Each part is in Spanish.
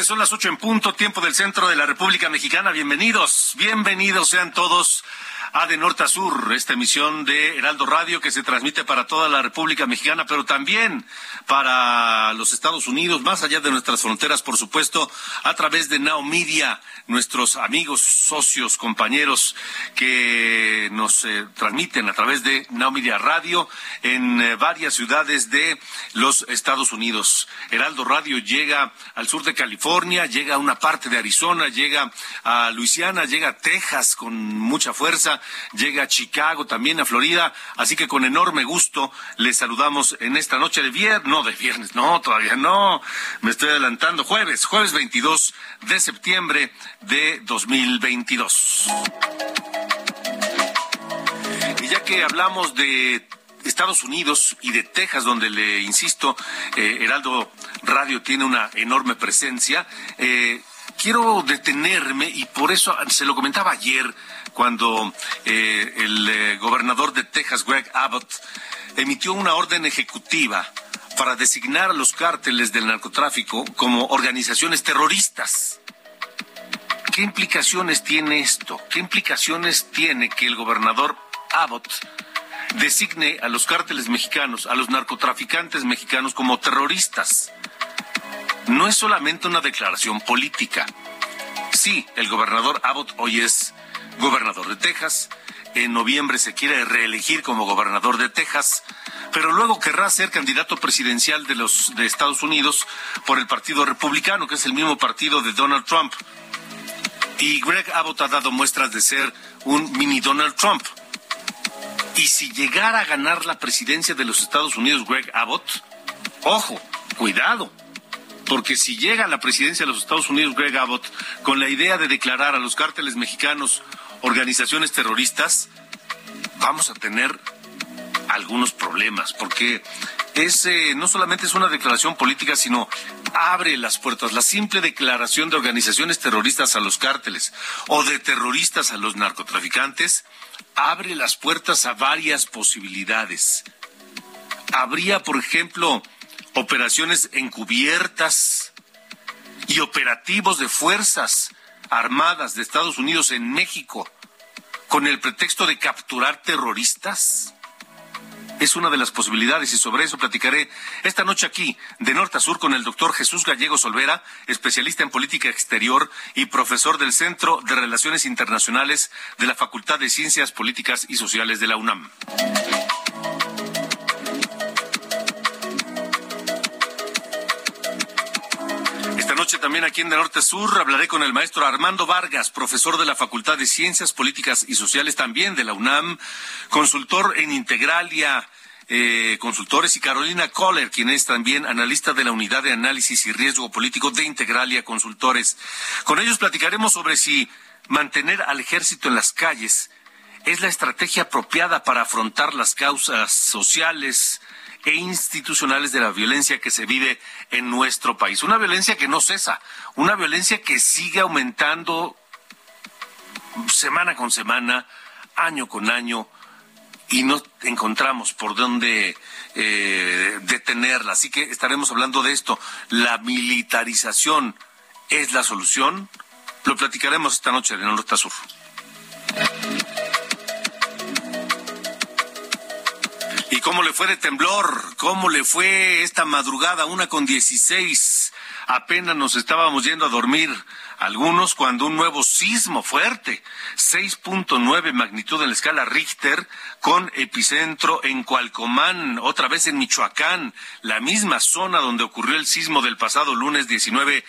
Son las ocho en punto, tiempo del centro de la República Mexicana. Bienvenidos, bienvenidos sean todos a De Norte a Sur, esta emisión de Heraldo Radio que se transmite para toda la República Mexicana, pero también para los Estados Unidos, más allá de nuestras fronteras, por supuesto, a través de Now nuestros amigos, socios, compañeros que nos eh, transmiten a través de Now Media Radio en eh, varias ciudades de los Estados Unidos. Heraldo Radio llega al sur de California, llega a una parte de Arizona, llega a Luisiana, llega a Texas con mucha fuerza, llega a Chicago, también a Florida, así que con enorme gusto les saludamos en esta noche de viernes, no de viernes, no, todavía no, me estoy adelantando, jueves, jueves 22 de septiembre de 2022. Y ya que hablamos de Estados Unidos y de Texas, donde le insisto, eh, Heraldo Radio tiene una enorme presencia, eh, quiero detenerme y por eso se lo comentaba ayer cuando eh, el eh, gobernador de Texas, Greg Abbott, emitió una orden ejecutiva para designar a los cárteles del narcotráfico como organizaciones terroristas. ¿Qué implicaciones tiene esto? ¿Qué implicaciones tiene que el gobernador Abbott designe a los cárteles mexicanos, a los narcotraficantes mexicanos como terroristas? No es solamente una declaración política. Sí, el gobernador Abbott hoy es gobernador de Texas. En noviembre se quiere reelegir como gobernador de Texas, pero luego querrá ser candidato presidencial de los de Estados Unidos por el Partido Republicano, que es el mismo partido de Donald Trump. Y Greg Abbott ha dado muestras de ser un mini Donald Trump. Y si llegara a ganar la presidencia de los Estados Unidos Greg Abbott, ojo, cuidado, porque si llega la presidencia de los Estados Unidos Greg Abbott con la idea de declarar a los cárteles mexicanos organizaciones terroristas, vamos a tener algunos problemas, porque es, eh, no solamente es una declaración política, sino abre las puertas. La simple declaración de organizaciones terroristas a los cárteles o de terroristas a los narcotraficantes abre las puertas a varias posibilidades. Habría, por ejemplo, operaciones encubiertas y operativos de fuerzas armadas de Estados Unidos en México con el pretexto de capturar terroristas? Es una de las posibilidades y sobre eso platicaré esta noche aquí, de norte a sur, con el doctor Jesús Gallego Solvera, especialista en política exterior y profesor del Centro de Relaciones Internacionales de la Facultad de Ciencias Políticas y Sociales de la UNAM. También aquí en De Norte Sur hablaré con el maestro Armando Vargas, profesor de la Facultad de Ciencias Políticas y Sociales también de la UNAM, consultor en Integralia. Eh, consultores y Carolina Kohler, quien es también analista de la Unidad de Análisis y Riesgo Político de Integralia Consultores. Con ellos platicaremos sobre si mantener al ejército en las calles es la estrategia apropiada para afrontar las causas sociales, e institucionales de la violencia que se vive en nuestro país. Una violencia que no cesa, una violencia que sigue aumentando semana con semana, año con año, y no encontramos por dónde eh, detenerla. Así que estaremos hablando de esto. ¿La militarización es la solución? Lo platicaremos esta noche de Norte a Sur. Cómo le fue de temblor? ¿Cómo le fue esta madrugada, una con dieciséis? Apenas nos estábamos yendo a dormir algunos cuando un nuevo sismo fuerte, 6.9 magnitud en la escala Richter, con epicentro en Cualcomán, otra vez en Michoacán, la misma zona donde ocurrió el sismo del pasado lunes 19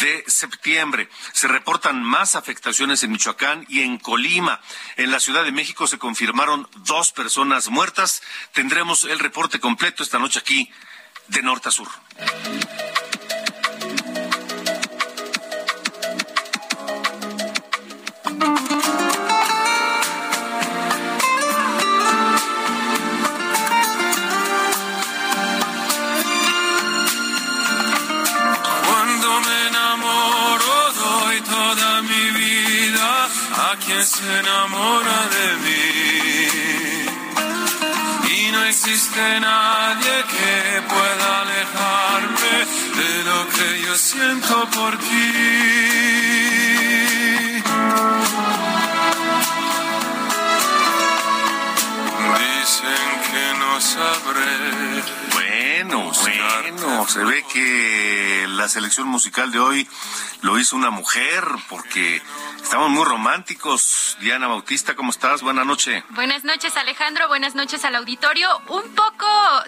de septiembre. Se reportan más afectaciones en Michoacán y en Colima. En la Ciudad de México se confirmaron dos personas muertas. Tendremos el reporte completo esta noche aquí de norte a sur. Y no existe nadie que pueda alejarme de lo que yo siento por ti. Dicen que no sabré. Bueno, bueno, se ve que la selección musical de hoy lo hizo una mujer porque Estamos muy románticos. Diana Bautista, ¿cómo estás? Buenas noches. Buenas noches, Alejandro. Buenas noches al auditorio. Un poco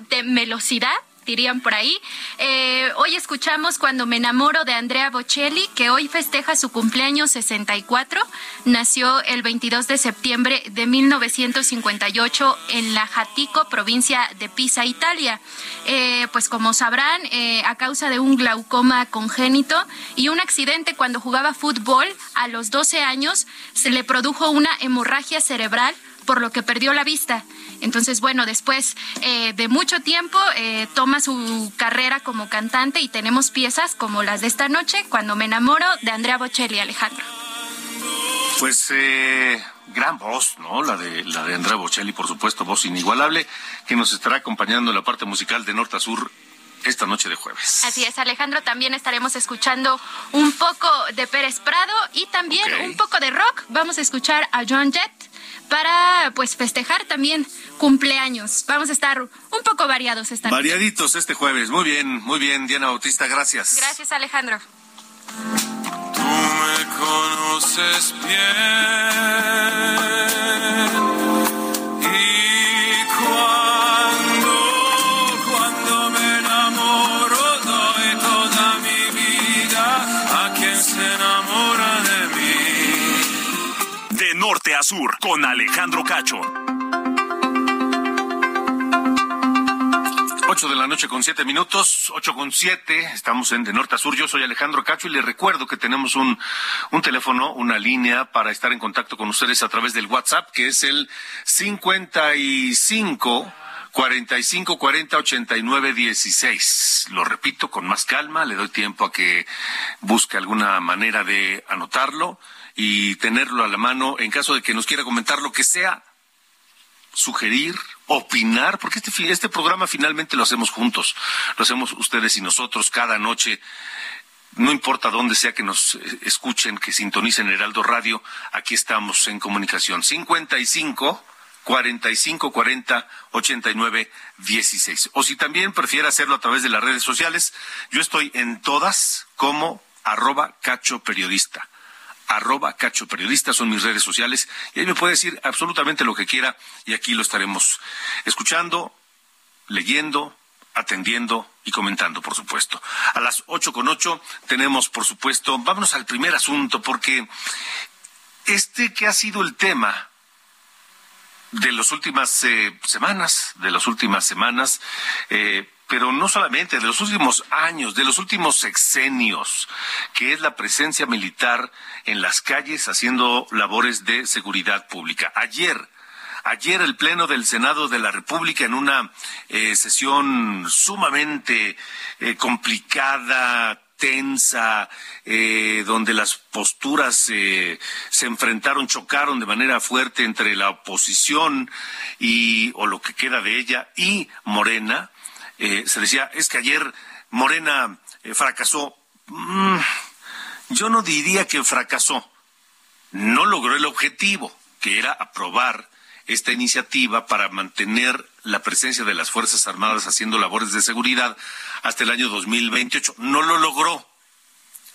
de velocidad dirían por ahí. Eh, hoy escuchamos Cuando me enamoro de Andrea Bocelli, que hoy festeja su cumpleaños 64. Nació el 22 de septiembre de 1958 en la Jatico, provincia de Pisa, Italia. Eh, pues como sabrán, eh, a causa de un glaucoma congénito y un accidente cuando jugaba fútbol a los 12 años, se le produjo una hemorragia cerebral por lo que perdió la vista. Entonces, bueno, después eh, de mucho tiempo eh, toma su carrera como cantante y tenemos piezas como las de esta noche, Cuando me enamoro, de Andrea Bocelli, Alejandro. Pues eh, gran voz, ¿no? La de, la de Andrea Bocelli, por supuesto, voz inigualable, que nos estará acompañando en la parte musical de Norte a Sur esta noche de jueves. Así es, Alejandro, también estaremos escuchando un poco de Pérez Prado y también un poco de rock. Vamos a escuchar a John Jett para pues festejar también cumpleaños. Vamos a estar un poco variados esta noche. Variaditos este jueves. Muy bien, muy bien, Diana Bautista, gracias. Gracias, Alejandro. Tú me conoces bien. Sur con Alejandro Cacho. 8 de la noche con siete minutos, ocho con siete, estamos en de norte a sur. Yo soy Alejandro Cacho y les recuerdo que tenemos un, un teléfono, una línea para estar en contacto con ustedes a través del WhatsApp, que es el 55 45 40 89 16. Lo repito con más calma, le doy tiempo a que busque alguna manera de anotarlo y tenerlo a la mano en caso de que nos quiera comentar lo que sea, sugerir, opinar, porque este, este programa finalmente lo hacemos juntos, lo hacemos ustedes y nosotros cada noche. No importa dónde sea que nos eh, escuchen, que sintonicen Heraldo Radio, aquí estamos en comunicación. 55 45 40 89 16. O si también prefiere hacerlo a través de las redes sociales, yo estoy en todas como arroba cacho periodista arroba cacho periodista, son mis redes sociales, y ahí me puede decir absolutamente lo que quiera, y aquí lo estaremos escuchando, leyendo, atendiendo y comentando, por supuesto. A las ocho con ocho tenemos, por supuesto, vámonos al primer asunto, porque este que ha sido el tema de las últimas eh, semanas, de las últimas semanas, eh, pero no solamente de los últimos años, de los últimos sexenios, que es la presencia militar en las calles haciendo labores de seguridad pública. Ayer, ayer el Pleno del Senado de la República en una eh, sesión sumamente eh, complicada, tensa, eh, donde las posturas se enfrentaron, chocaron de manera fuerte entre la oposición y, o lo que queda de ella, y Morena, eh, se decía, es que ayer Morena eh, fracasó. Mm, yo no diría que fracasó. No logró el objetivo, que era aprobar esta iniciativa para mantener la presencia de las Fuerzas Armadas haciendo labores de seguridad hasta el año 2028. No lo logró,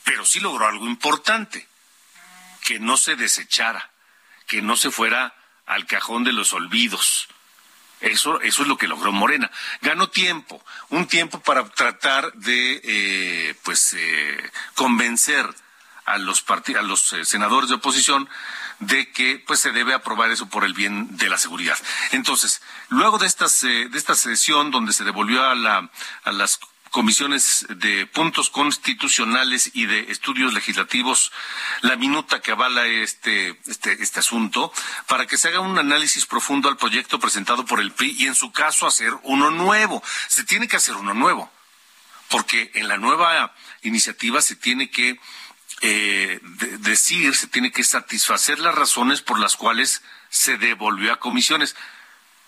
pero sí logró algo importante, que no se desechara, que no se fuera al cajón de los olvidos. Eso, eso es lo que logró Morena. Ganó tiempo, un tiempo para tratar de, eh, pues, eh, convencer a los, a los eh, senadores de oposición de que pues se debe aprobar eso por el bien de la seguridad. Entonces, luego de estas de esta sesión donde se devolvió a la a las comisiones de puntos constitucionales y de estudios legislativos la minuta que avala este, este, este asunto para que se haga un análisis profundo al proyecto presentado por el PRI y en su caso hacer uno nuevo. Se tiene que hacer uno nuevo, porque en la nueva iniciativa se tiene que eh, decir, se tiene que satisfacer las razones por las cuales se devolvió a comisiones.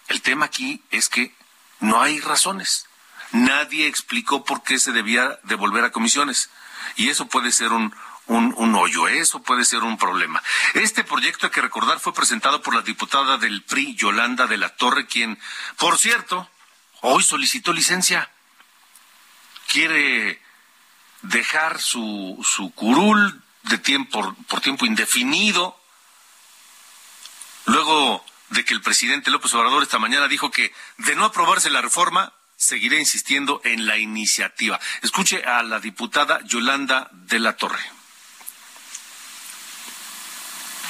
El tema aquí es que no hay razones Nadie explicó por qué se debía devolver a comisiones. Y eso puede ser un, un, hoyo, eso puede ser un problema. Este proyecto, hay que recordar, fue presentado por la diputada del PRI, Yolanda de la Torre, quien, por cierto, hoy solicitó licencia. Quiere dejar su, su curul de tiempo, por tiempo indefinido. Luego de que el presidente López Obrador esta mañana dijo que de no aprobarse la reforma, seguiré insistiendo en la iniciativa. Escuche a la diputada Yolanda de la Torre.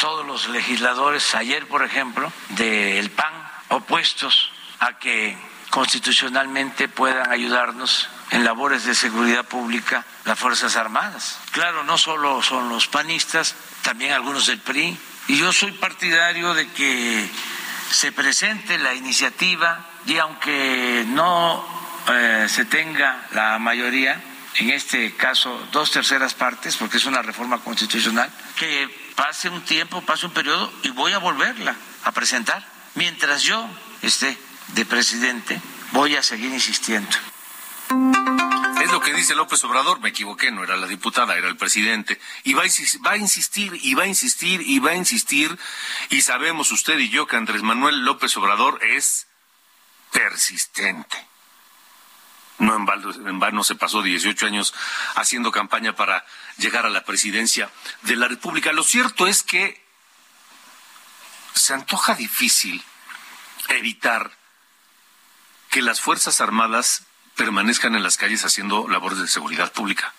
Todos los legisladores, ayer por ejemplo, del PAN, opuestos a que constitucionalmente puedan ayudarnos en labores de seguridad pública las Fuerzas Armadas. Claro, no solo son los panistas, también algunos del PRI. Y yo soy partidario de que se presente la iniciativa y aunque no eh, se tenga la mayoría, en este caso dos terceras partes, porque es una reforma constitucional, que pase un tiempo, pase un periodo y voy a volverla a presentar. Mientras yo esté de presidente, voy a seguir insistiendo. Es lo que dice López Obrador, me equivoqué, no era la diputada, era el presidente. Y va a, va a insistir, y va a insistir, y va a insistir. Y sabemos usted y yo que Andrés Manuel López Obrador es persistente. No en vano, se pasó 18 años haciendo campaña para llegar a la presidencia de la República. Lo cierto es que se antoja difícil evitar que las Fuerzas Armadas permanezcan en las calles haciendo labores de seguridad pública.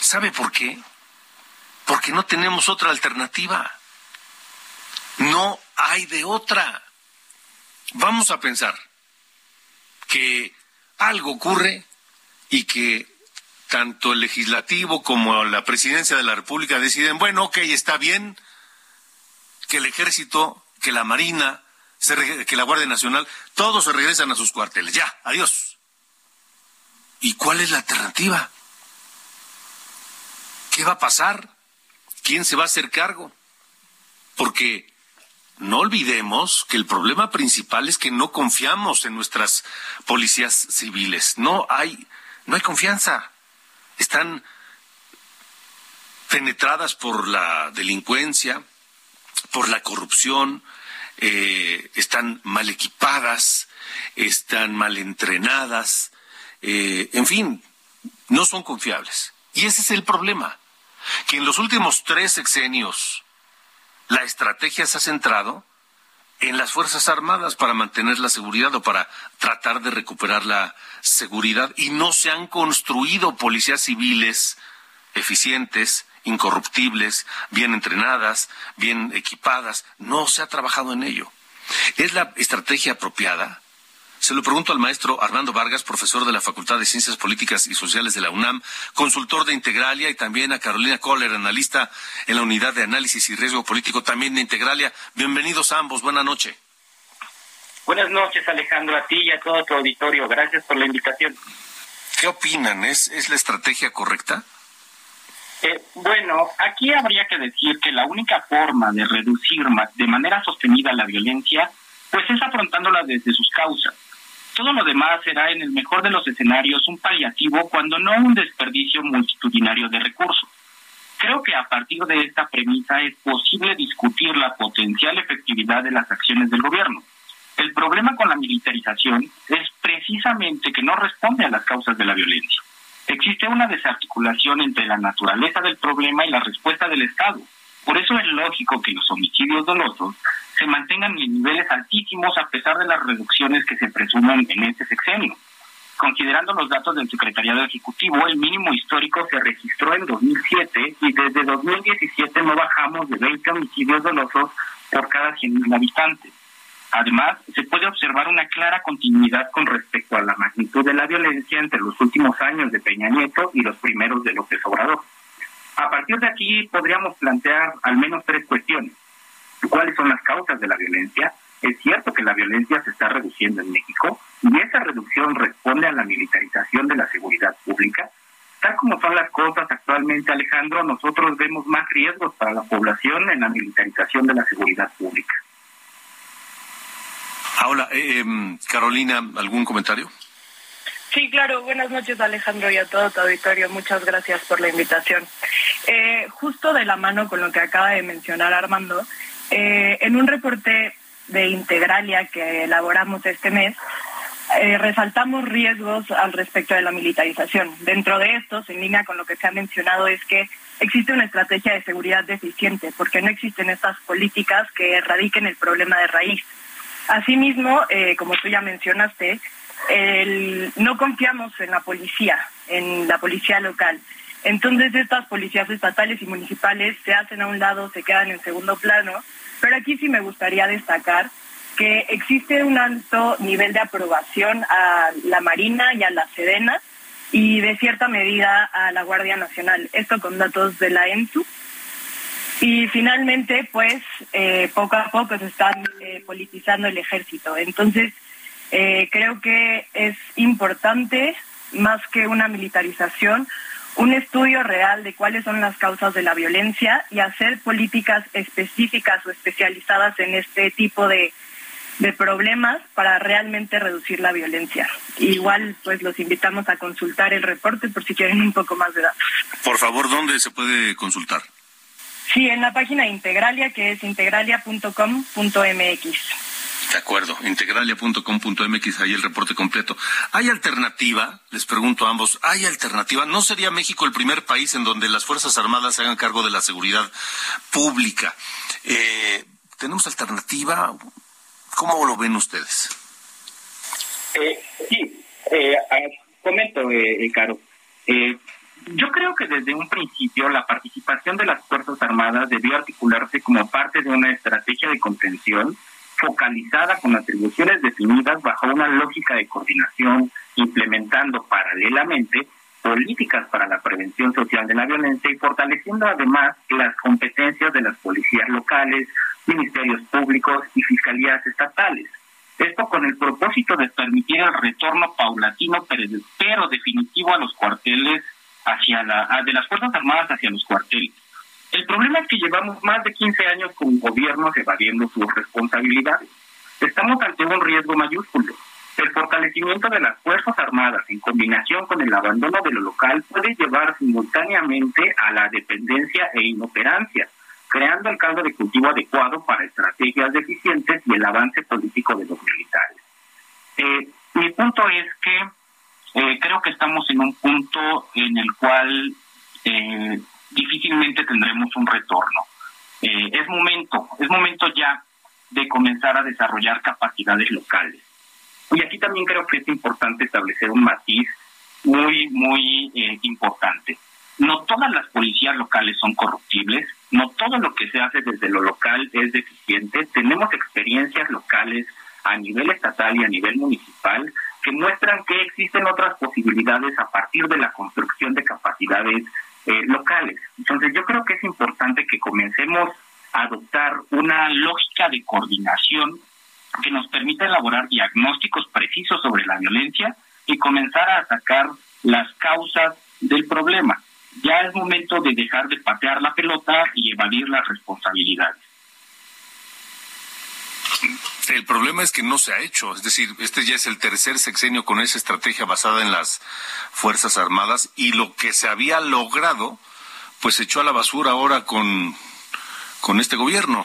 ¿Sabe por qué? Porque no tenemos otra alternativa. No hay de otra. Vamos a pensar que algo ocurre y que tanto el legislativo como la presidencia de la República deciden, bueno, ok, está bien que el ejército, que la marina, que la Guardia Nacional, todos se regresan a sus cuarteles. Ya, adiós. ¿Y cuál es la alternativa? ¿Qué va a pasar? ¿Quién se va a hacer cargo? Porque no olvidemos que el problema principal es que no confiamos en nuestras policías civiles. No hay, no hay confianza. Están penetradas por la delincuencia, por la corrupción, eh, están mal equipadas, están mal entrenadas, eh, en fin, no son confiables. Y ese es el problema, que en los últimos tres sexenios la estrategia se ha centrado en las Fuerzas Armadas para mantener la seguridad o para tratar de recuperar la seguridad y no se han construido policías civiles eficientes, incorruptibles, bien entrenadas, bien equipadas. No se ha trabajado en ello. ¿Es la estrategia apropiada? Se lo pregunto al maestro Armando Vargas, profesor de la Facultad de Ciencias Políticas y Sociales de la UNAM, consultor de Integralia, y también a Carolina Kohler, analista en la Unidad de Análisis y Riesgo Político también de Integralia. Bienvenidos a ambos, buena noche. Buenas noches, Alejandro, a ti y a todo tu auditorio. Gracias por la invitación. ¿Qué opinan? ¿Es, es la estrategia correcta? Eh, bueno, aquí habría que decir que la única forma de reducir de manera sostenida la violencia, pues es afrontándola desde sus causas. Todo lo demás será en el mejor de los escenarios un paliativo cuando no un desperdicio multitudinario de recursos. Creo que a partir de esta premisa es posible discutir la potencial efectividad de las acciones del gobierno. El problema con la militarización es precisamente que no responde a las causas de la violencia. Existe una desarticulación entre la naturaleza del problema y la respuesta del Estado. Por eso es lógico que los homicidios dolosos se mantengan en niveles altísimos a pesar de las reducciones que se presumen en este sexenio. Considerando los datos del Secretariado Ejecutivo, el mínimo histórico se registró en 2007 y desde 2017 no bajamos de 20 homicidios dolosos por cada 100.000 habitantes. Además, se puede observar una clara continuidad con respecto a la magnitud de la violencia entre los últimos años de Peña Nieto y los primeros de López Obrador. A partir de aquí podríamos plantear al menos tres cuestiones. ¿Cuáles son las causas de la violencia? Es cierto que la violencia se está reduciendo en México y esa reducción responde a la militarización de la seguridad pública. Tal como son las cosas actualmente, Alejandro, nosotros vemos más riesgos para la población en la militarización de la seguridad pública. Ahora, eh, em, Carolina, ¿algún comentario? Sí, claro. Buenas noches, Alejandro, y a todo tu auditorio. Muchas gracias por la invitación. Eh, justo de la mano con lo que acaba de mencionar Armando, eh, en un reporte de Integralia que elaboramos este mes, eh, resaltamos riesgos al respecto de la militarización. Dentro de estos, en línea con lo que se ha mencionado, es que existe una estrategia de seguridad deficiente, porque no existen estas políticas que erradiquen el problema de raíz. Asimismo, eh, como tú ya mencionaste, no confiamos en la policía, en la policía local. Entonces estas policías estatales y municipales se hacen a un lado, se quedan en segundo plano, pero aquí sí me gustaría destacar que existe un alto nivel de aprobación a la Marina y a la Sedena y de cierta medida a la Guardia Nacional. Esto con datos de la ENSU. Y finalmente, pues, eh, poco a poco se está eh, politizando el ejército. Entonces, eh, creo que es importante, más que una militarización, un estudio real de cuáles son las causas de la violencia y hacer políticas específicas o especializadas en este tipo de, problemas para realmente reducir la violencia. Igual, pues los invitamos a consultar el reporte por si quieren un poco más de datos. Por favor, ¿dónde se puede consultar? Sí, en la página de Integralia, que es integralia.com.mx. De acuerdo, integralia.com.mx, ahí el reporte completo. ¿Hay alternativa? Les pregunto a ambos, ¿hay alternativa? ¿No sería México el primer país en donde las Fuerzas Armadas se hagan cargo de la seguridad pública? Eh, ¿Tenemos alternativa? ¿Cómo lo ven ustedes? Eh, sí, eh, comento, eh, Caro. yo creo que desde un principio la participación de las Fuerzas Armadas debió articularse como parte de una estrategia de contención focalizada con atribuciones definidas bajo una lógica de coordinación, implementando paralelamente políticas para la prevención social de la violencia y fortaleciendo además las competencias de las policías locales, ministerios públicos y fiscalías estatales. Esto con el propósito de permitir el retorno paulatino pero definitivo a los cuarteles hacia la de las fuerzas armadas hacia los cuarteles. El problema es que llevamos más de 15 años con gobiernos evadiendo sus responsabilidades. Estamos ante un riesgo mayúsculo. El fortalecimiento de las Fuerzas Armadas en combinación con el abandono de lo local puede llevar simultáneamente a la dependencia e inoperancia, creando el caldo de cultivo adecuado para estrategias deficientes y el avance político de los militares. Eh, mi punto es que eh, creo que estamos en un punto en el cual eh, difícilmente tendremos un retorno. Eh, es momento, es momento ya de comenzar a desarrollar capacidades locales. Y aquí también creo que es importante establecer un matiz muy, muy eh, importante. No todas las policías locales son corruptibles, no todo lo que se hace desde lo local es deficiente. Tenemos experiencias locales a nivel estatal y a nivel municipal que muestran que existen otras posibilidades a partir de la construcción de capacidades eh, locales. Entonces yo creo que es importante que comencemos a adoptar una lógica de coordinación que nos permita elaborar diagnósticos precisos sobre la violencia y comenzar a atacar las causas del problema. Ya es momento de dejar de patear la pelota y evadir las responsabilidades. El problema es que no se ha hecho, es decir, este ya es el tercer sexenio con esa estrategia basada en las Fuerzas Armadas y lo que se había logrado pues se echó a la basura ahora con, con este gobierno.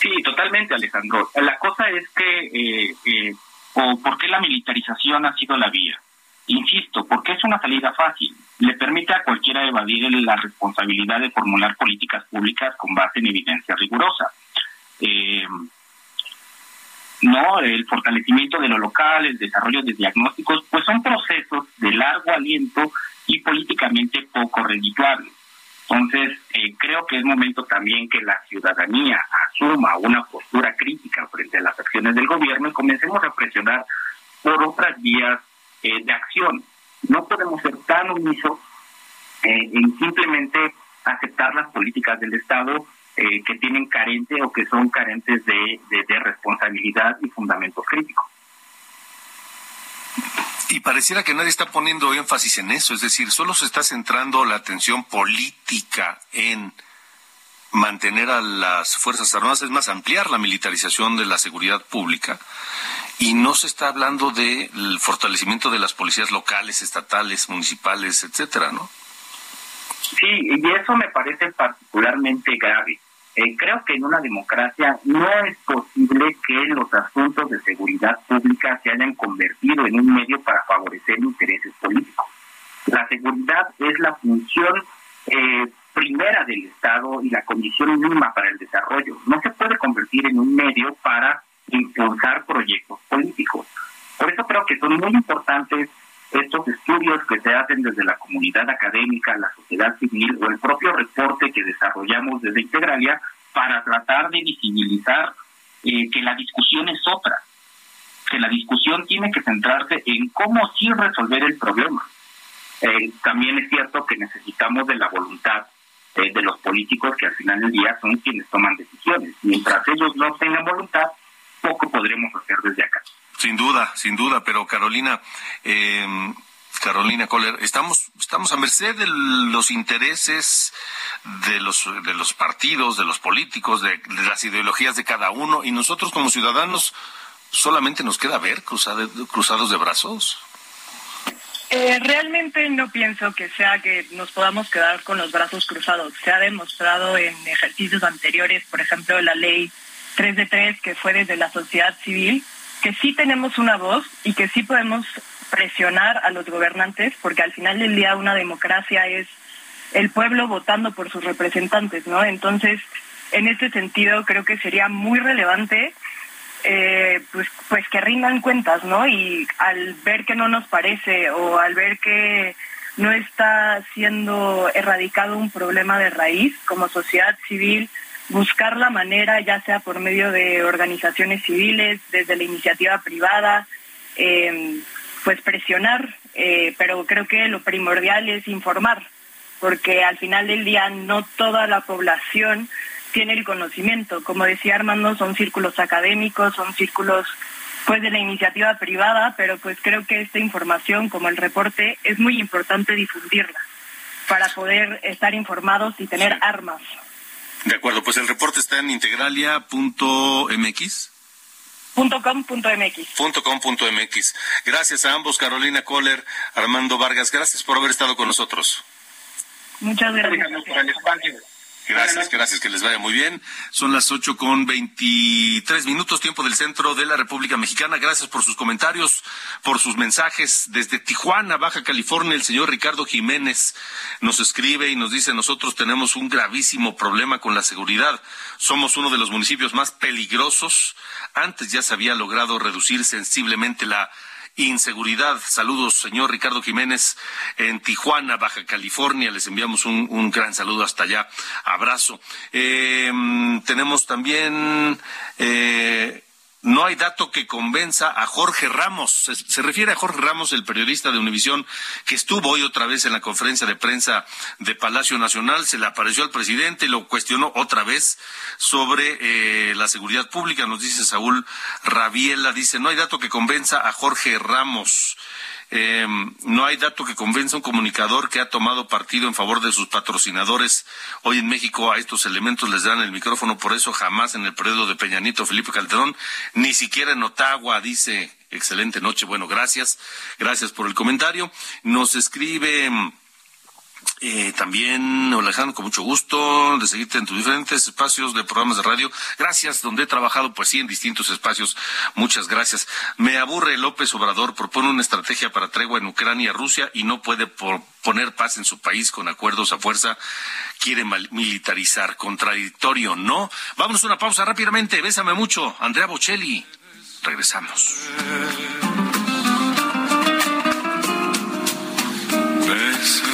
Sí, totalmente, Alejandro. La cosa es que, eh, eh, o ¿por qué la militarización ha sido la vía? Insisto, porque es una salida fácil. Le permite a cualquiera evadir la responsabilidad de formular políticas públicas con base en evidencia rigurosa. Eh, no, el fortalecimiento de lo local, el desarrollo de diagnósticos, pues son procesos de largo aliento y políticamente poco redituables. Entonces, eh, creo que es momento también que la ciudadanía asuma una postura crítica frente a las acciones del gobierno y comencemos a presionar por otras vías eh, de acción. No podemos ser tan omisos eh, en simplemente aceptar las políticas del Estado que tienen carente o que son carentes de, de responsabilidad y fundamentos críticos. Y pareciera que nadie está poniendo énfasis en eso, es decir, solo se está centrando la atención política en mantener a las Fuerzas Armadas, es más, ampliar la militarización de la seguridad pública y no se está hablando del fortalecimiento de las policías locales, estatales, municipales, etcétera, ¿no? Sí, y eso me parece particularmente grave. Eh, creo que en una democracia no es posible que los asuntos de seguridad pública se hayan convertido en un medio para favorecer intereses políticos. La seguridad es la función eh, primera del Estado y la condición mínima para el desarrollo. No se puede convertir en un medio para impulsar proyectos políticos. Por eso creo que son muy importantes estos estudios que se hacen desde la comunidad académica, la sociedad civil o el propio reporte que desarrollamos desde Integralia para tratar de visibilizar eh, que la discusión es otra, que la discusión tiene que centrarse en cómo sí resolver el problema. Eh, también es cierto que necesitamos de la voluntad eh, de los políticos que al final del día son quienes toman decisiones. Mientras ellos no tengan voluntad, poco podremos hacer desde acá. Sin duda, sin duda, pero Carolina, eh, Carolina Kohler, estamos, estamos a merced de los intereses de los, de los partidos, de los políticos, de, las ideologías de cada uno, y nosotros como ciudadanos solamente nos queda ver cruzados de brazos. Eh, realmente no pienso que sea que nos podamos quedar con los brazos cruzados. Se ha demostrado en ejercicios anteriores, por ejemplo, la ley 3 de 3, que fue desde la sociedad civil, que sí tenemos una voz y que sí podemos presionar a los gobernantes, porque al final del día una democracia es el pueblo votando por sus representantes, ¿no? Entonces, en este sentido, creo que sería muy relevante eh, pues, pues que rindan cuentas, ¿no? Y al ver que no nos parece o al ver que no está siendo erradicado un problema de raíz como sociedad civil, buscar la manera, ya sea por medio de organizaciones civiles, desde la iniciativa privada, eh, pues presionar, eh, pero creo que lo primordial es informar, porque al final del día no toda la población tiene el conocimiento. Como decía Armando, son círculos académicos, son círculos pues de la iniciativa privada, pero pues creo que esta información, como el reporte, es muy importante difundirla para poder estar informados y tener armas. De acuerdo, pues el reporte está en integralia.mx. .com.mx. Gracias a ambos, Carolina Kohler, Armando Vargas. Gracias por haber estado con nosotros. Muchas gracias. Gracias, gracias, que les vaya muy bien. Son las ocho con veintitrés minutos, tiempo del centro de la República Mexicana. Gracias por sus comentarios, por sus mensajes. Desde Tijuana, Baja California, el señor Ricardo Jiménez nos escribe y nos dice, nosotros tenemos un gravísimo problema con la seguridad. Somos uno de los municipios más peligrosos. Antes ya se había logrado reducir sensiblemente la inseguridad. Saludos, señor Ricardo Jiménez, en Tijuana, Baja California. Les enviamos un, gran saludo hasta allá. Abrazo. Eh, tenemos también eh, no hay dato que convenza a Jorge Ramos. Se, refiere a Jorge Ramos, el periodista de Univisión, que estuvo hoy otra vez en la conferencia de prensa de Palacio Nacional. Se le apareció al presidente y lo cuestionó otra vez sobre eh, la seguridad pública. Nos dice Saúl Rabiela, dice, no hay dato que convenza a Jorge Ramos. Eh, no hay dato que convenza a un comunicador que ha tomado partido en favor de sus patrocinadores. Hoy en México a estos elementos les dan el micrófono, por eso jamás en el periodo de Peñanito Felipe Calderón, ni siquiera en Ottawa, dice, excelente noche, bueno, gracias, gracias por el comentario. Nos escribe Eh, también, Alejandro, con mucho gusto de seguirte en tus diferentes espacios de programas de radio. Gracias, donde he trabajado, pues sí, en distintos espacios. Muchas gracias. Me aburre López Obrador, propone una estrategia para tregua en Ucrania, Rusia y no puede poner paz en su país con acuerdos a fuerza. Quiere militarizar. Contradictorio, ¿no? Vámonos a una pausa rápidamente. Bésame mucho. Andrea Bocelli. Regresamos. De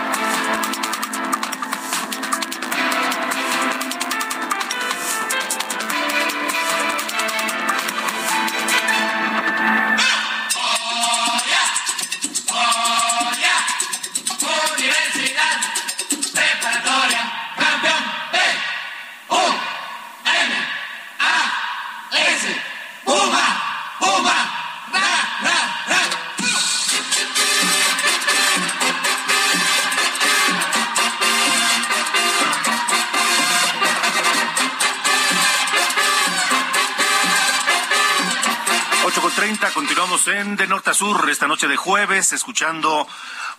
Sur esta noche de jueves, escuchando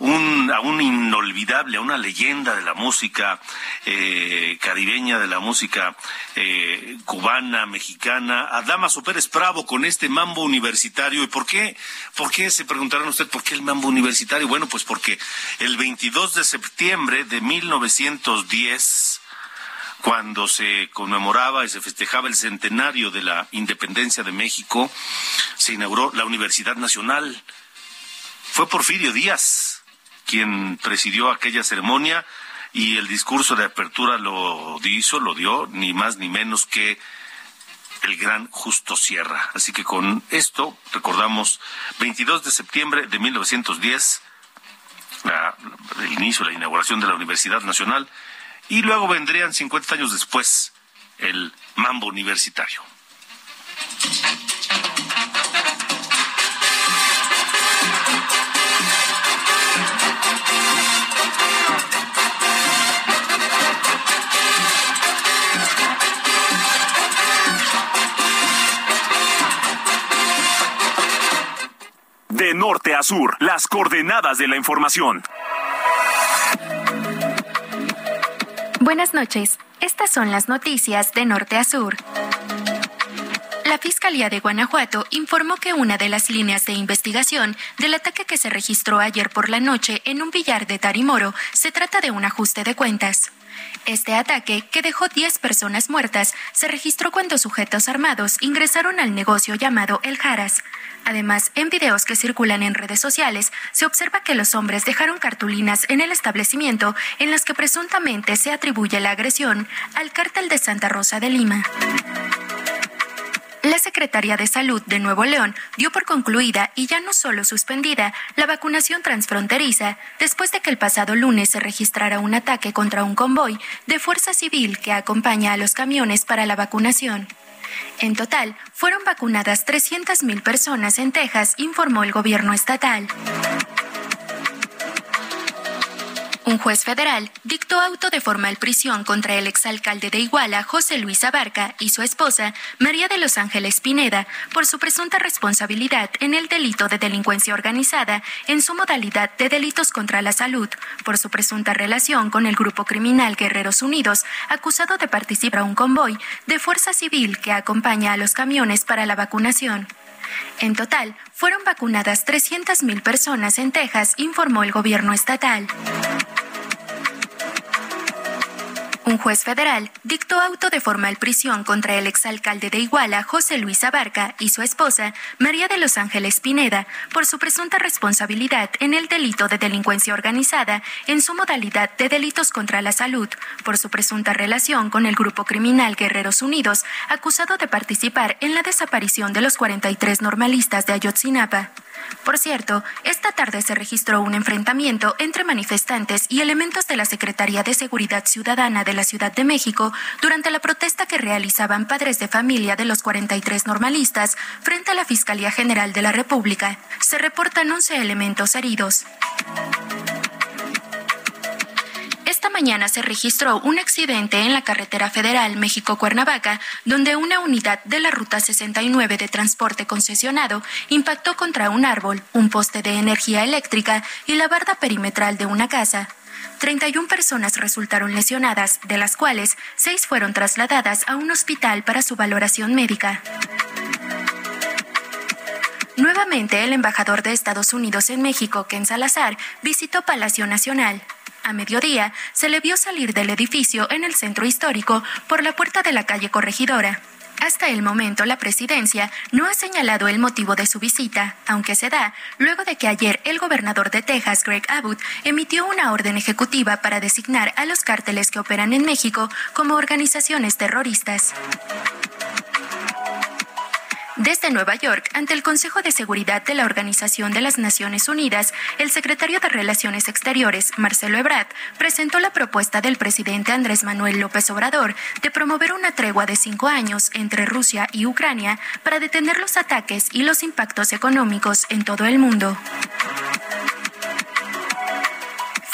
un, a un inolvidable, a una leyenda de la música eh, caribeña, de la música eh, cubana, mexicana, a Damaso Pérez Bravo con este mambo universitario. ¿Y por qué? ¿Por qué se preguntarán usted por qué el mambo universitario? Bueno, pues porque el 22 de septiembre de 1910 cuando se conmemoraba y se festejaba el centenario de la independencia de México, se inauguró la Universidad Nacional. Fue Porfirio Díaz quien presidió aquella ceremonia y el discurso de apertura lo hizo, lo dio, ni más ni menos que el gran Justo Sierra. Así que con esto recordamos 22 de septiembre de 1910, el inicio, la inauguración de la Universidad Nacional y luego vendrían 50 años después el mambo universitario. De norte a sur, las coordenadas de la información. Buenas noches. Estas son las noticias de norte a sur. La Fiscalía de Guanajuato informó que una de las líneas de investigación del ataque que se registró ayer por la noche en un billar de Tarimoro se trata de un ajuste de cuentas. Este ataque, que dejó 10 personas muertas, se registró cuando sujetos armados ingresaron al negocio llamado El Jaras. Además, en videos que circulan en redes sociales, se observa que los hombres dejaron cartulinas en el establecimiento en las que presuntamente se atribuye la agresión al cártel de Santa Rosa de Lima. La Secretaría de Salud de Nuevo León dio por concluida y ya no solo suspendida la vacunación transfronteriza después de que el pasado lunes se registrara un ataque contra un convoy de fuerza civil que acompaña a los camiones para la vacunación. En total, fueron vacunadas 300.000 personas en Texas, informó el gobierno estatal. Un juez federal dictó auto de formal prisión contra el exalcalde de Iguala, José Luis Abarca, y su esposa, María de Los Ángeles Pineda, por su presunta responsabilidad en el delito de delincuencia organizada en su modalidad de delitos contra la salud, por su presunta relación con el grupo criminal Guerreros Unidos, acusado de participar a un convoy de fuerza civil que acompaña a los camiones para la vacunación. En total, fueron vacunadas 300.000 personas en Texas, informó el gobierno estatal. Un juez federal dictó auto de formal prisión contra el exalcalde de Iguala, José Luis Abarca, y su esposa, María de Los Ángeles Pineda, por su presunta responsabilidad en el delito de delincuencia organizada en su modalidad de delitos contra la salud, por su presunta relación con el grupo criminal Guerreros Unidos, acusado de participar en la desaparición de los 43 normalistas de Ayotzinapa. Por cierto, esta tarde se registró un enfrentamiento entre manifestantes y elementos de la Secretaría de Seguridad Ciudadana de la Ciudad de México durante la protesta que realizaban padres de familia de los 43 normalistas frente a la Fiscalía General de la República. Se reportan 11 elementos heridos. Mañana se registró un accidente en la carretera federal México-Cuernavaca, donde una unidad de la Ruta 69 de transporte concesionado impactó contra un árbol, un poste de energía eléctrica y la barda perimetral de una casa. 31 personas resultaron lesionadas, de las cuales 6 fueron trasladadas a un hospital para su valoración médica. Nuevamente, el embajador de Estados Unidos en México, Ken Salazar, visitó Palacio Nacional. A mediodía, se le vio salir del edificio en el centro histórico por la puerta de la calle Corregidora. Hasta el momento, la presidencia no ha señalado el motivo de su visita, aunque se da luego de que ayer el gobernador de Texas, Greg Abbott, emitió una orden ejecutiva para designar a los cárteles que operan en México como organizaciones terroristas. Desde Nueva York, ante el Consejo de Seguridad de la Organización de las Naciones Unidas, el secretario de Relaciones Exteriores, Marcelo Ebrard, presentó la propuesta del presidente Andrés Manuel López Obrador de promover una tregua de cinco años entre Rusia y Ucrania para detener los ataques y los impactos económicos en todo el mundo.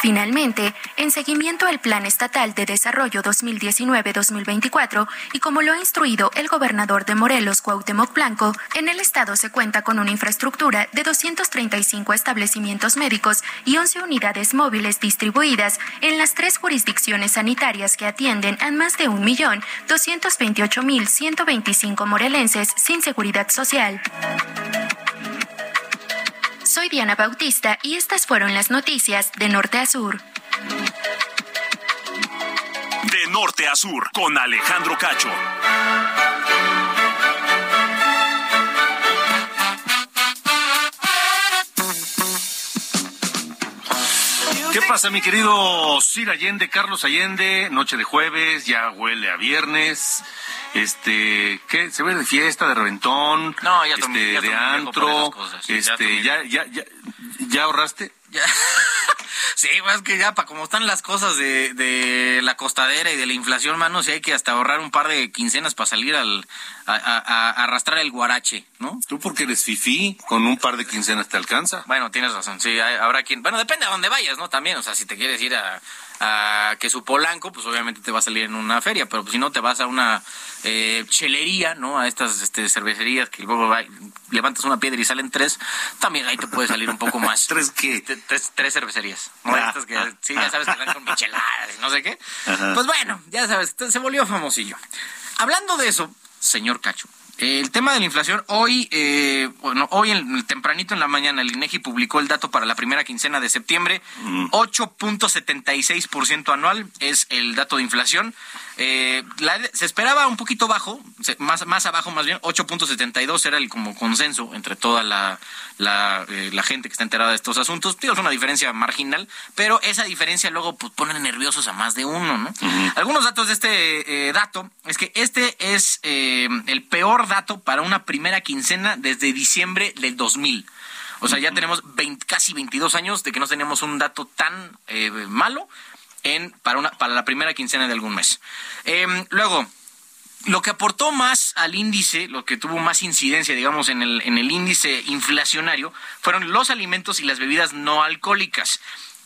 Finalmente, en seguimiento al Plan Estatal de Desarrollo 2019-2024 y como lo ha instruido el gobernador de Morelos, Cuauhtémoc Blanco, en el estado se cuenta con una infraestructura de 235 establecimientos médicos y 11 unidades móviles distribuidas en las tres jurisdicciones sanitarias que atienden a más de 1.228.125 morelenses sin seguridad social. Soy Diana Bautista y estas fueron las noticias de Norte a Sur. De norte a sur, con Alejandro Cacho. ¿Qué pasa, mi querido Sir Allende, Carlos Allende? Noche de jueves, ya huele a viernes. Este, ¿qué? ¿Se ve de fiesta, de reventón? No, ya este, ya de antro. cosas, este, ya, ya, ya, ¿ya ahorraste? Ya. Sí, más que ya, para como están las cosas de, de la costadera y de la inflación, mano, sí hay que hasta ahorrar un par de quincenas para salir al, a, a- a arrastrar el guarache, ¿no? Tú porque eres fifí, con un par de quincenas te alcanza. Bueno, tienes razón, sí, hay- habrá quien... Bueno, depende a dónde vayas, ¿no? También, o sea, si te quieres ir a, a que su polanco, pues obviamente te va a salir en una feria, pero pues, si no te vas a una eh, chelería, ¿no? A estas este, cervecerías que luego va- levantas una piedra y salen tres, también ahí te puede salir un poco más. ¿Tres qué? Tres, tres cervecerías, ¿no? Ah, Estas que, ah, sí, ya sabes que dan con micheladas y no sé qué. Ajá. Pues bueno, ya sabes, se volvió famosillo. Hablando de eso, señor Cacho, el tema de la inflación, hoy, eh, bueno, hoy en, tempranito en la mañana, el INEGI publicó el dato para la primera quincena de septiembre, 8.76% anual es el dato de inflación. Eh, se esperaba un poquito bajo, más, más abajo más bien, 8.72 era el como consenso entre toda la, la, eh, la, gente que está enterada de estos asuntos. Digo, es una diferencia marginal, pero esa diferencia luego pues, pone nerviosos a más de uno, ¿no? Algunos datos de este eh, dato es que este es el peor dato para una primera quincena desde diciembre del 2000. O sea, ya tenemos casi 22 años de que no tenemos un dato tan malo en, para, una, para la primera quincena de algún mes. Em, luego, lo que aportó más al índice, lo que tuvo más incidencia, digamos, en el, en el índice inflacionario, fueron los alimentos y las bebidas no alcohólicas.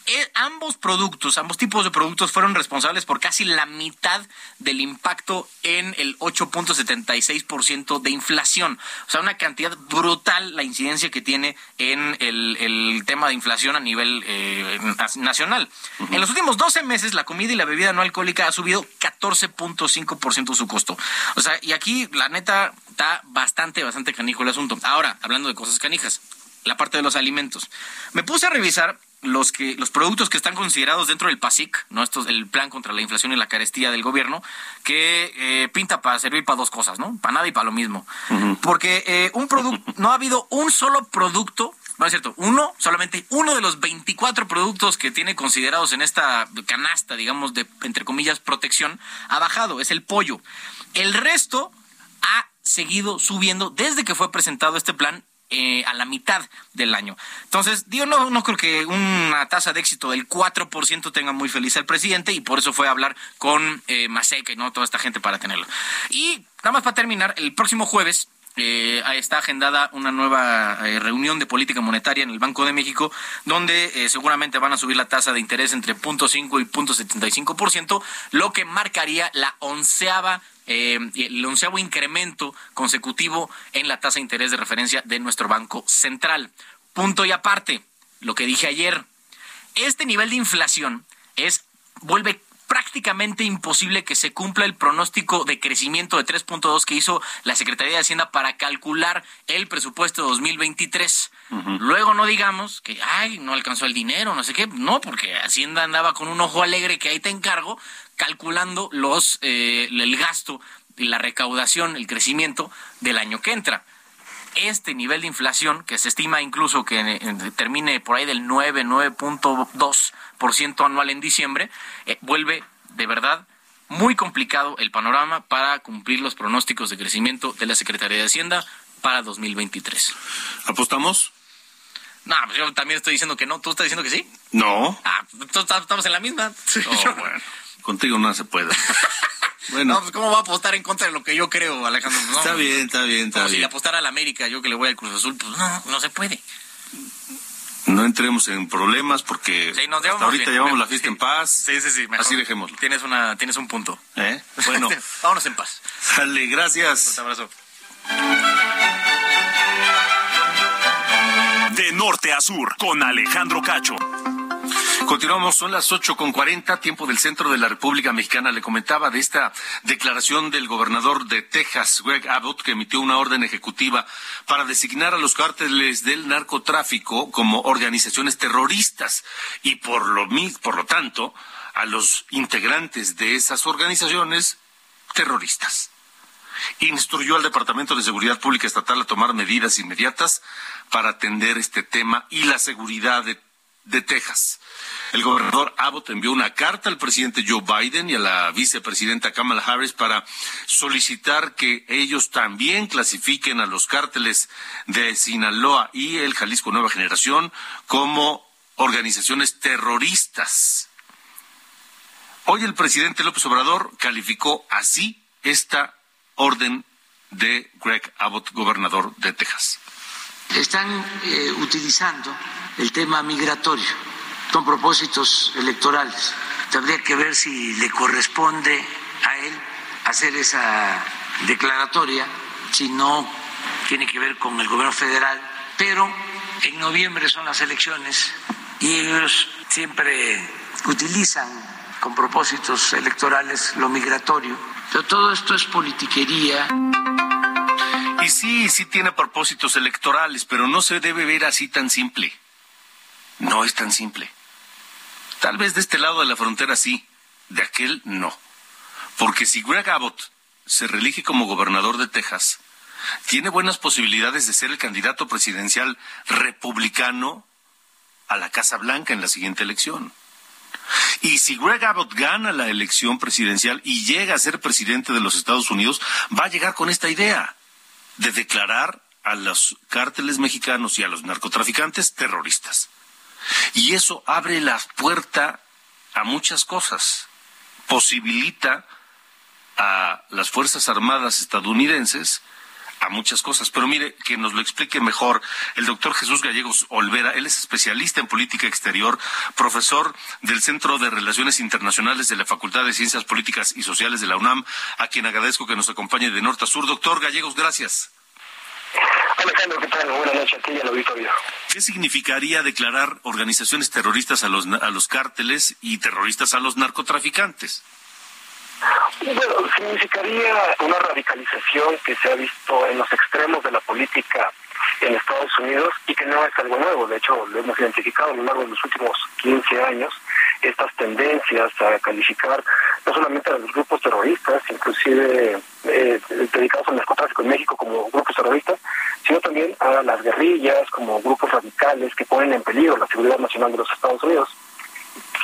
Eh, ambos productos, ambos tipos de productos fueron responsables por casi la mitad del impacto en el 8.76% de inflación. O sea, una cantidad brutal la incidencia que tiene en el, tema de inflación a nivel eh, nacional. En los últimos 12 meses, la comida y la bebida no alcohólica ha subido 14.5% su costo. O sea, y aquí, la neta, está bastante, bastante canijo el asunto. Ahora, hablando de cosas canijas, la parte de los alimentos. Me puse a revisar los que los productos que están considerados dentro del PASIC, no esto el plan contra la inflación y la carestía del gobierno, que eh, pinta para servir para dos cosas, ¿no? Para nada y para lo mismo. Porque eh, un producto no ha habido un solo producto no es cierto, uno, solamente uno de los 24 productos que tiene considerados en esta canasta, digamos, de, entre comillas, protección, ha bajado, es el pollo. El resto ha seguido subiendo desde que fue presentado este plan eh, a la mitad del año. Entonces, digo, no, no creo que una tasa de éxito del 4% tenga muy feliz al presidente y por eso fue a hablar con eh, Maseca y no toda esta gente para tenerlo. Y nada más para terminar, el próximo jueves eh, está agendada una nueva eh, reunión de política monetaria en el Banco de México, donde seguramente van a subir la tasa de interés entre 0.5 y 0.75%, lo que marcaría la onceava eh, el onceavo incremento consecutivo en la tasa de interés de referencia de nuestro Banco Central. Punto y aparte, lo que dije ayer, este nivel de inflación es vuelve prácticamente imposible que se cumpla el pronóstico de crecimiento de 3.2 que hizo la Secretaría de Hacienda para calcular el presupuesto de 2023. Luego no digamos que, ay, no alcanzó el dinero, no sé qué, no, porque Hacienda andaba con un ojo alegre que ahí te encargo, calculando los, eh, el gasto y la recaudación, el crecimiento del año que entra este nivel de inflación, que se estima incluso que eh, termine por ahí del 9, 9.2% anual en diciembre, eh, vuelve de verdad muy complicado el panorama para cumplir los pronósticos de crecimiento de la Secretaría de Hacienda para 2023. ¿Apostamos? No, pues yo también estoy diciendo que no. ¿Tú estás diciendo que sí? No. Ah, estamos en la misma. bueno, contigo no se puede. Bueno. No, pues ¿cómo va a apostar en contra de lo que yo creo, Alejandro? está bien, está bien, está bien. si apostar al América, yo que le voy al Cruz Azul, pues no, no se puede. No entremos en problemas porque ahorita llevamos la fiesta en paz. Sí, sí, sí. Así dejémoslo. Tienes, una, tienes un punto. ¿Eh? Bueno. Vámonos en paz. Dale, gracias. Un abrazo. De norte a sur, con Alejandro Cacho. Continuamos, son las ocho con cuarenta, tiempo del centro de la República Mexicana. Le comentaba de esta declaración del gobernador de Texas, Greg Abbott, que emitió una orden ejecutiva para designar a los cárteles del narcotráfico como organizaciones terroristas y por lo, por lo tanto a los integrantes de esas organizaciones terroristas. Instruyó al Departamento de Seguridad Pública Estatal a tomar medidas inmediatas para atender este tema y la seguridad de de Texas. El gobernador Abbott envió una carta al presidente Joe Biden y a la vicepresidenta Kamala Harris para solicitar que ellos también clasifiquen a los cárteles de Sinaloa y el Jalisco Nueva Generación como organizaciones terroristas. Hoy el presidente López Obrador calificó así esta orden de Greg Abbott, gobernador de Texas. Están eh, utilizando el tema migratorio con propósitos electorales. Tendría que ver si le corresponde a él hacer esa declaratoria, si no tiene que ver con el gobierno federal, pero en noviembre son las elecciones y ellos siempre utilizan con propósitos electorales lo migratorio. Pero todo esto es politiquería. Y sí, sí tiene propósitos electorales, pero no se debe ver así tan simple. No es tan simple. Tal vez de este lado de la frontera sí, de aquel no. Porque si Greg Abbott se reelige como gobernador de Texas, tiene buenas posibilidades de ser el candidato presidencial republicano a la Casa Blanca en la siguiente elección. Y si Greg Abbott gana la elección presidencial y llega a ser presidente de los Estados Unidos, va a llegar con esta idea de declarar a los cárteles mexicanos y a los narcotraficantes terroristas. Y eso abre la puerta a muchas cosas. Posibilita a las Fuerzas Armadas estadounidenses a muchas cosas. Pero mire, que nos lo explique mejor el doctor Jesús Gallegos Olvera. Él es especialista en política exterior, profesor del Centro de Relaciones Internacionales de la Facultad de Ciencias Políticas y Sociales de la UNAM, a quien agradezco que nos acompañe de norte a sur. Doctor Gallegos, gracias. Alejandro, ¿qué tal? Buenas noches a ti y al auditorio. ¿Qué significaría declarar organizaciones terroristas a los, a los cárteles y terroristas a los narcotraficantes? Bueno, significaría una radicalización que se ha visto en los extremos de la política en Estados Unidos y que no es algo nuevo, de hecho lo hemos identificado a lo largo de los últimos 15 años, estas tendencias a calificar no solamente a los grupos terroristas, inclusive eh, dedicados al narcotráfico en México como grupos terroristas, sino también a las guerrillas como grupos radicales que ponen en peligro la seguridad nacional de los Estados Unidos.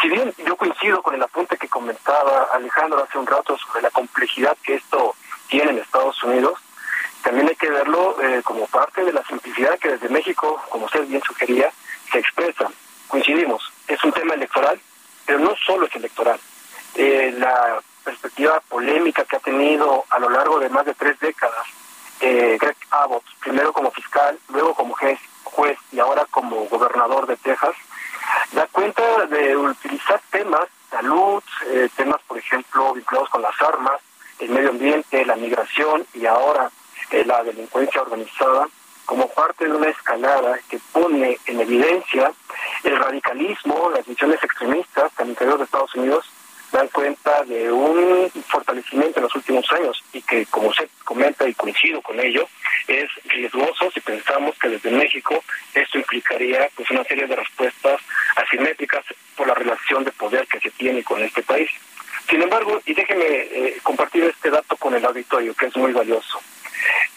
Si bien yo coincido con el apunte que comentaba Alejandro hace un rato sobre la complejidad que esto tiene en Estados Unidos, también hay que verlo eh, como parte de la simplicidad que desde México, como usted bien sugería, se expresa. Coincidimos, es un tema electoral, pero no solo es electoral. Eh, la perspectiva polémica que ha tenido a lo largo de más de tres décadas eh, Greg Abbott, primero como fiscal, luego como juez, juez y ahora como gobernador de Texas, da cuenta de utilizar temas, salud, eh, temas, por ejemplo, vinculados con las armas, el medio ambiente, la migración y ahora eh, la delincuencia organizada, como parte de una escalada que pone en evidencia el radicalismo, las visiones extremistas al interior de Estados Unidos dan cuenta de un fortalecimiento en los últimos años y que, como se comenta y coincido con ello, es riesgoso si pensamos que desde México esto implicaría pues una serie de respuestas asimétricas por la relación de poder que se tiene con este país. Sin embargo, y déjeme eh, compartir este dato con el auditorio, que es muy valioso.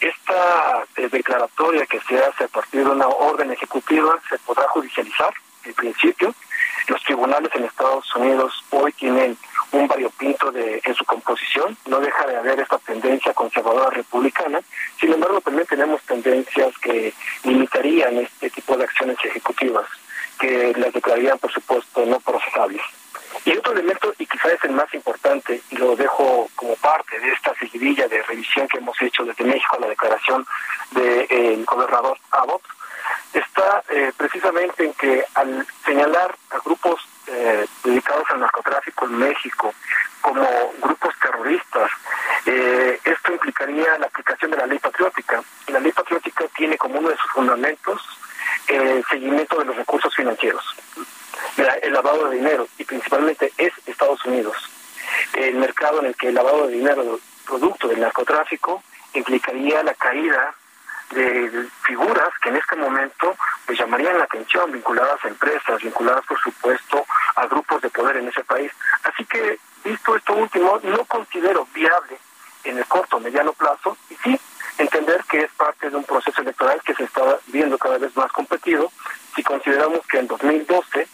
Esta declaratoria que se hace a partir de una orden ejecutiva se podrá judicializar, en principio, los tribunales en Estados Unidos hoy tienen un variopinto de, en su composición, no deja de haber esta tendencia conservadora republicana, sin embargo también tenemos tendencias que limitarían este tipo de acciones ejecutivas, que las declararían por supuesto no procesables. Y otro elemento, y quizás es el más importante, y lo dejo como parte de esta seguidilla de revisión que hemos hecho desde México, la declaración del gobernador Abbott, está eh, precisamente en que al señalar a grupos eh, dedicados al narcotráfico en México como grupos terroristas, eh, esto implicaría la aplicación de la ley patriótica. La ley patriótica tiene como uno de sus fundamentos el seguimiento de los recursos financieros, el lavado de dinero, y principalmente es Estados Unidos. El mercado en el que el lavado de dinero producto del narcotráfico implicaría la caída de figuras que en este momento pues llamarían la atención, vinculadas a empresas, vinculadas por supuesto a grupos de poder en ese país. Así que, visto esto último, no considero viable en el corto o mediano plazo, y sí entender que es parte de un proceso electoral que se está viendo cada vez más competido, si consideramos que en 2012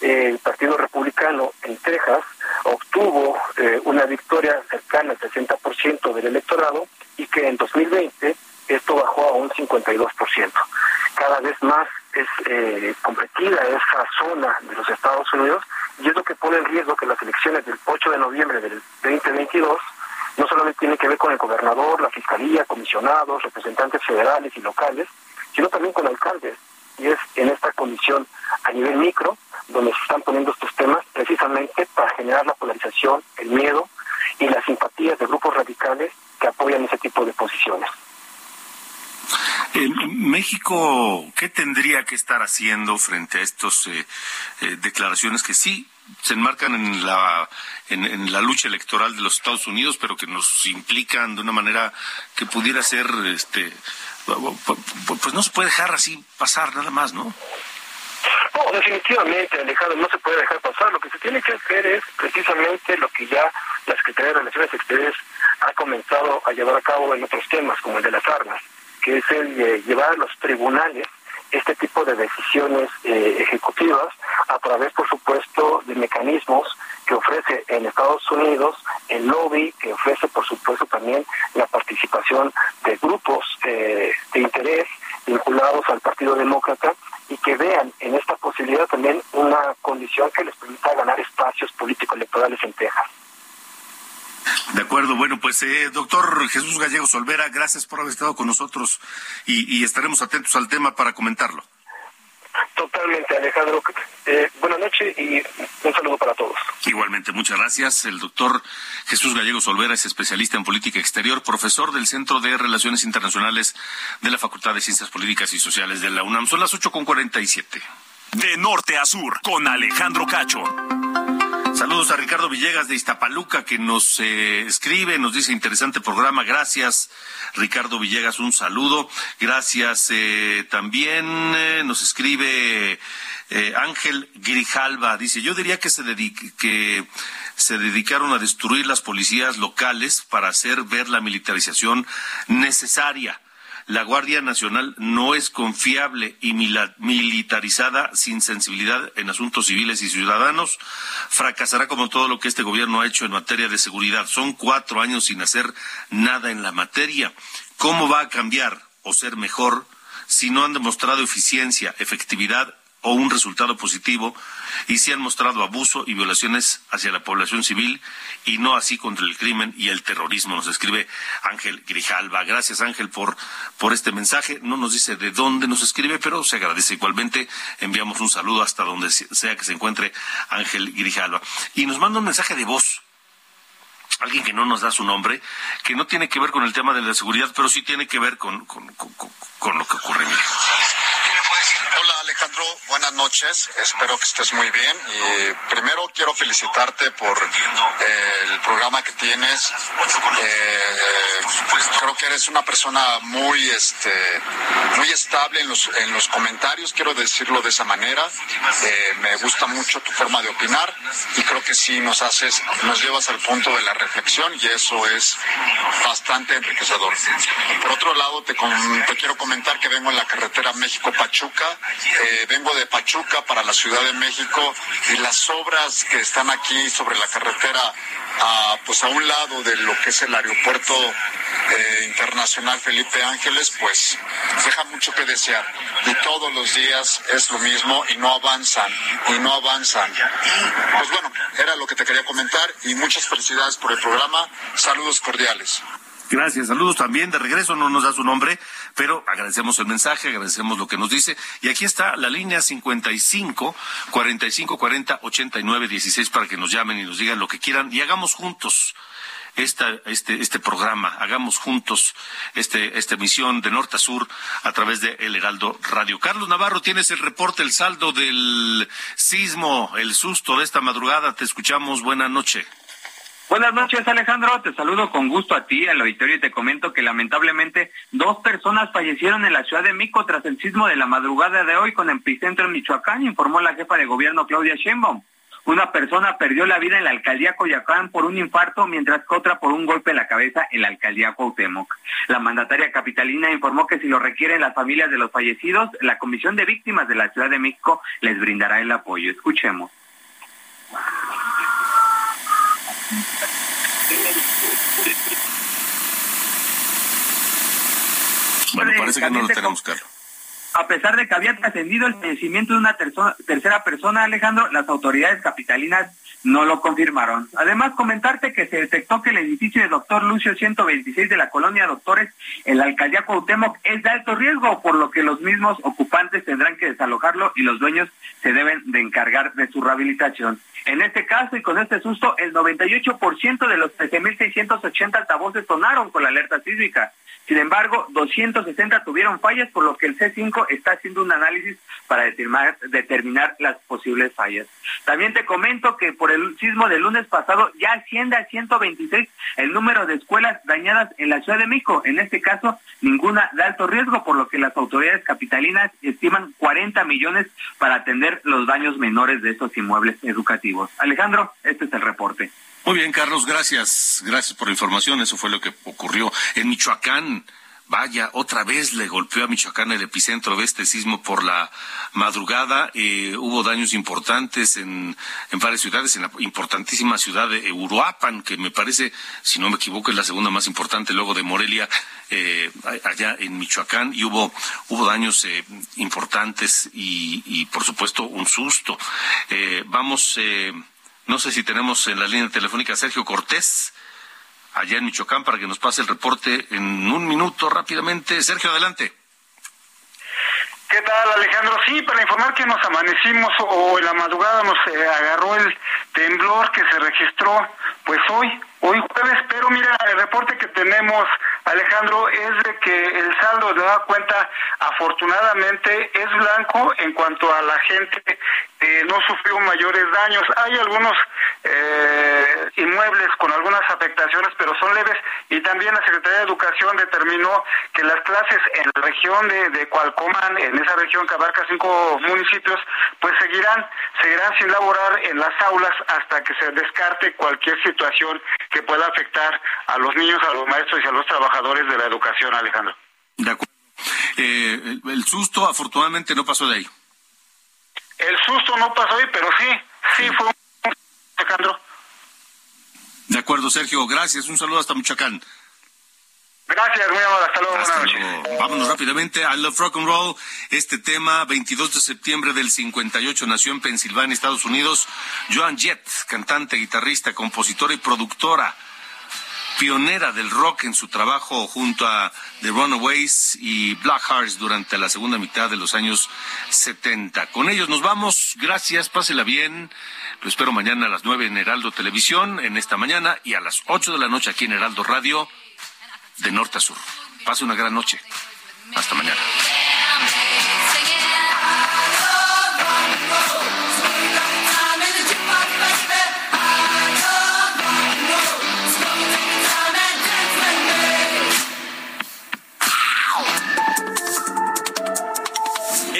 el Partido Republicano en Texas obtuvo eh, una victoria cercana al 60% del electorado y que en 2020 esto bajó a un 52%. Cada vez más es eh, competida esa zona de los Estados Unidos y es lo que pone en riesgo que las elecciones del 8 de noviembre del 2022 no solamente tienen que ver con el gobernador, la fiscalía, comisionados, representantes federales y locales, sino también con alcaldes. Y es en esta condición a nivel micro donde se están poniendo estos temas precisamente para generar la polarización, el miedo y las simpatías de grupos radicales que apoyan ese tipo de posiciones. En México, ¿qué tendría que estar haciendo frente a estas eh, eh, declaraciones que sí se enmarcan en la, en, la lucha electoral de los Estados Unidos, pero que nos implican de una manera que pudiera ser, este, pues no se puede dejar así pasar nada más, ¿no? No, definitivamente, Alejandro, no se puede dejar pasar. Lo que se tiene que hacer es precisamente lo que ya la Secretaría de Relaciones Exteriores ha comenzado a llevar a cabo en otros temas, como el de las armas, que es el llevar a los tribunales este tipo de decisiones eh, ejecutivas a través, por supuesto, de mecanismos que ofrece en Estados Unidos el lobby, que ofrece, por supuesto, también la participación de grupos eh, de interés vinculados al Partido Demócrata y que vean en esta posibilidad también una condición que les permita ganar espacios políticos electorales en Texas. De acuerdo, bueno, pues eh, doctor Jesús Gallego Solvera, gracias por haber estado con nosotros y, estaremos atentos al tema para comentarlo. Totalmente, Alejandro. Eh, buenas noches y un saludo para todos. Igualmente, muchas gracias. El doctor Jesús Gallego Solvera es especialista en política exterior, profesor del Centro de Relaciones Internacionales de la Facultad de Ciencias Políticas y Sociales de la UNAM. Son las ocho con cuarenta y siete. De norte a sur, con Alejandro Cacho. Saludos a Ricardo Villegas de Iztapaluca que nos eh, escribe, nos dice interesante programa. Gracias, Ricardo Villegas, un saludo. Gracias eh, también eh, nos escribe Ángel Grijalva. Dice, yo diría que se, que se dedicaron a destruir las policías locales para hacer ver la militarización necesaria la Guardia Nacional no es confiable y militarizada sin sensibilidad en asuntos civiles y ciudadanos. Fracasará como todo lo que este gobierno ha hecho en materia de seguridad. Son cuatro años sin hacer nada en la materia. ¿Cómo va a cambiar o ser mejor si no han demostrado eficiencia, efectividad o un resultado positivo y se han mostrado abuso y violaciones hacia la población civil y no así contra el crimen y el terrorismo, nos escribe Ángel Grijalva. Gracias Ángel por, por este mensaje. No nos dice de dónde nos escribe, pero se agradece igualmente. Enviamos un saludo hasta donde sea que se encuentre Ángel Grijalva. Y nos manda un mensaje de voz alguien que no nos da su nombre, que no tiene que ver con el tema de la seguridad, pero sí tiene que ver con, con, con, lo que ocurre. Hola Alejandro, buenas noches, espero que estés muy bien y primero quiero felicitarte por eh, el programa que tienes. Eh, creo que eres una persona muy este muy estable en los, en los comentarios, quiero decirlo de esa manera. Eh, me gusta mucho tu forma de opinar y creo que sí nos haces, nos llevas al punto de la reflexión y eso es bastante enriquecedor. Por otro lado, te, te quiero comentar que vengo en la carretera México-Pachuca eh, vengo de Pachuca para la Ciudad de México y las obras que están aquí sobre la carretera a, pues a un lado de lo que es el aeropuerto eh, internacional Felipe Ángeles, pues deja mucho que desear. Y todos los días es lo mismo y no avanzan, y no avanzan. Pues bueno, era lo que te quería comentar y muchas felicidades por el programa. Saludos cordiales. Gracias, saludos también. De regreso no nos da su nombre, pero agradecemos el mensaje, agradecemos lo que nos dice. Y aquí está la línea 55 45 40 89 16 para que nos llamen y nos digan lo que quieran y hagamos juntos esta, este, este programa, hagamos juntos este, esta emisión de norte a sur a través de El Heraldo Radio. Carlos Navarro, tienes el reporte, el saldo del sismo, el susto de esta madrugada. Te escuchamos. Buena noche. Buenas noches, Alejandro. Te saludo con gusto a ti, al auditorio, y te comento que lamentablemente dos personas fallecieron en la ciudad de Mico tras el sismo de la madrugada de hoy con epicentro en Michoacán, informó la jefa de gobierno Claudia Sheinbaum. Una persona perdió la vida en la alcaldía Coyacán por un infarto, mientras que otra por un golpe en la cabeza en la alcaldía Cuauhtémoc. La mandataria capitalina informó que si lo requieren las familias de los fallecidos, la Comisión de Víctimas de la Ciudad de México les brindará el apoyo. Escuchemos. Bueno, parece que no lo tenemos claro. A pesar de que había trascendido el fallecimiento de una tercera persona, Alejandro, las autoridades capitalinas no lo confirmaron. Además, comentarte que se detectó que el edificio de Doctor Lucio 126 de la colonia Doctores en la alcaldía Cuauhtémoc es de alto riesgo, por lo que los mismos ocupantes tendrán que desalojarlo y los dueños se deben de encargar de su rehabilitación. En este caso y con este susto, el 98% de los 13.680 altavoces sonaron con la alerta sísmica. Sin embargo, 260 tuvieron fallas, por lo que el C5 está haciendo un análisis para determinar, las posibles fallas. También te comento que por el sismo del lunes pasado ya asciende a 126 el número de escuelas dañadas en la Ciudad de México. En este caso, ninguna de alto riesgo, por lo que las autoridades capitalinas estiman 40 millones para atender los daños menores de estos inmuebles educativos. Alejandro, este es el reporte. Muy bien, Carlos, gracias. Gracias por la información. Eso fue lo que ocurrió en Michoacán. Vaya, otra vez le golpeó a Michoacán el epicentro de este sismo por la madrugada. Eh, hubo daños importantes en, en, varias ciudades, en la importantísima ciudad de Uruapan, que me parece, si no me equivoco, es la segunda más importante luego de Morelia, eh, allá en Michoacán. Y hubo, hubo daños eh, importantes y, y, por supuesto, un susto. Eh, vamos, eh, no sé si tenemos en la línea telefónica a Sergio Cortés allá en Michoacán para que nos pase el reporte en un minuto rápidamente. Sergio, adelante. ¿Qué tal, Alejandro? Sí, para informar que nos amanecimos o en la madrugada nos eh, agarró el temblor que se registró, pues hoy, hoy jueves, pero mira, el reporte que tenemos, Alejandro, es de que el saldo de da cuenta, afortunadamente, es blanco en cuanto a la gente que no sufrió mayores daños. Hay algunos eh, inmuebles con algunas afectaciones, pero son leves, y también la Secretaría de Educación determinó que las clases en la región de, de Cualcomán, en esa región que abarca cinco municipios, pues seguirán, seguirán sin laborar en las aulas hasta que se descarte cualquier situación que pueda afectar a los niños, a los maestros y a los trabajadores de la educación, Alejandro. De acuerdo. Eh, el, susto afortunadamente no pasó de ahí. El susto no pasó ahí, pero sí, sí fue un Alejandro. De acuerdo, Sergio, gracias. Un saludo hasta Michoacán. Gracias, muy amable. Hasta luego. Hasta luego. Vámonos rápidamente. I Love Rock and Roll. Este tema, 22 de septiembre del 58, nació en Pensilvania, Estados Unidos. Joan Jett, cantante, guitarrista, compositora y productora. Pionera del rock en su trabajo junto a The Runaways y Black Hearts durante la segunda mitad de los años 70. Con ellos nos vamos. Gracias, pásela bien. Lo espero mañana a las 9 en Heraldo Televisión, en esta mañana, y a las 8 de la noche aquí en Heraldo Radio de norte a sur. Pase una gran noche. Hasta mañana.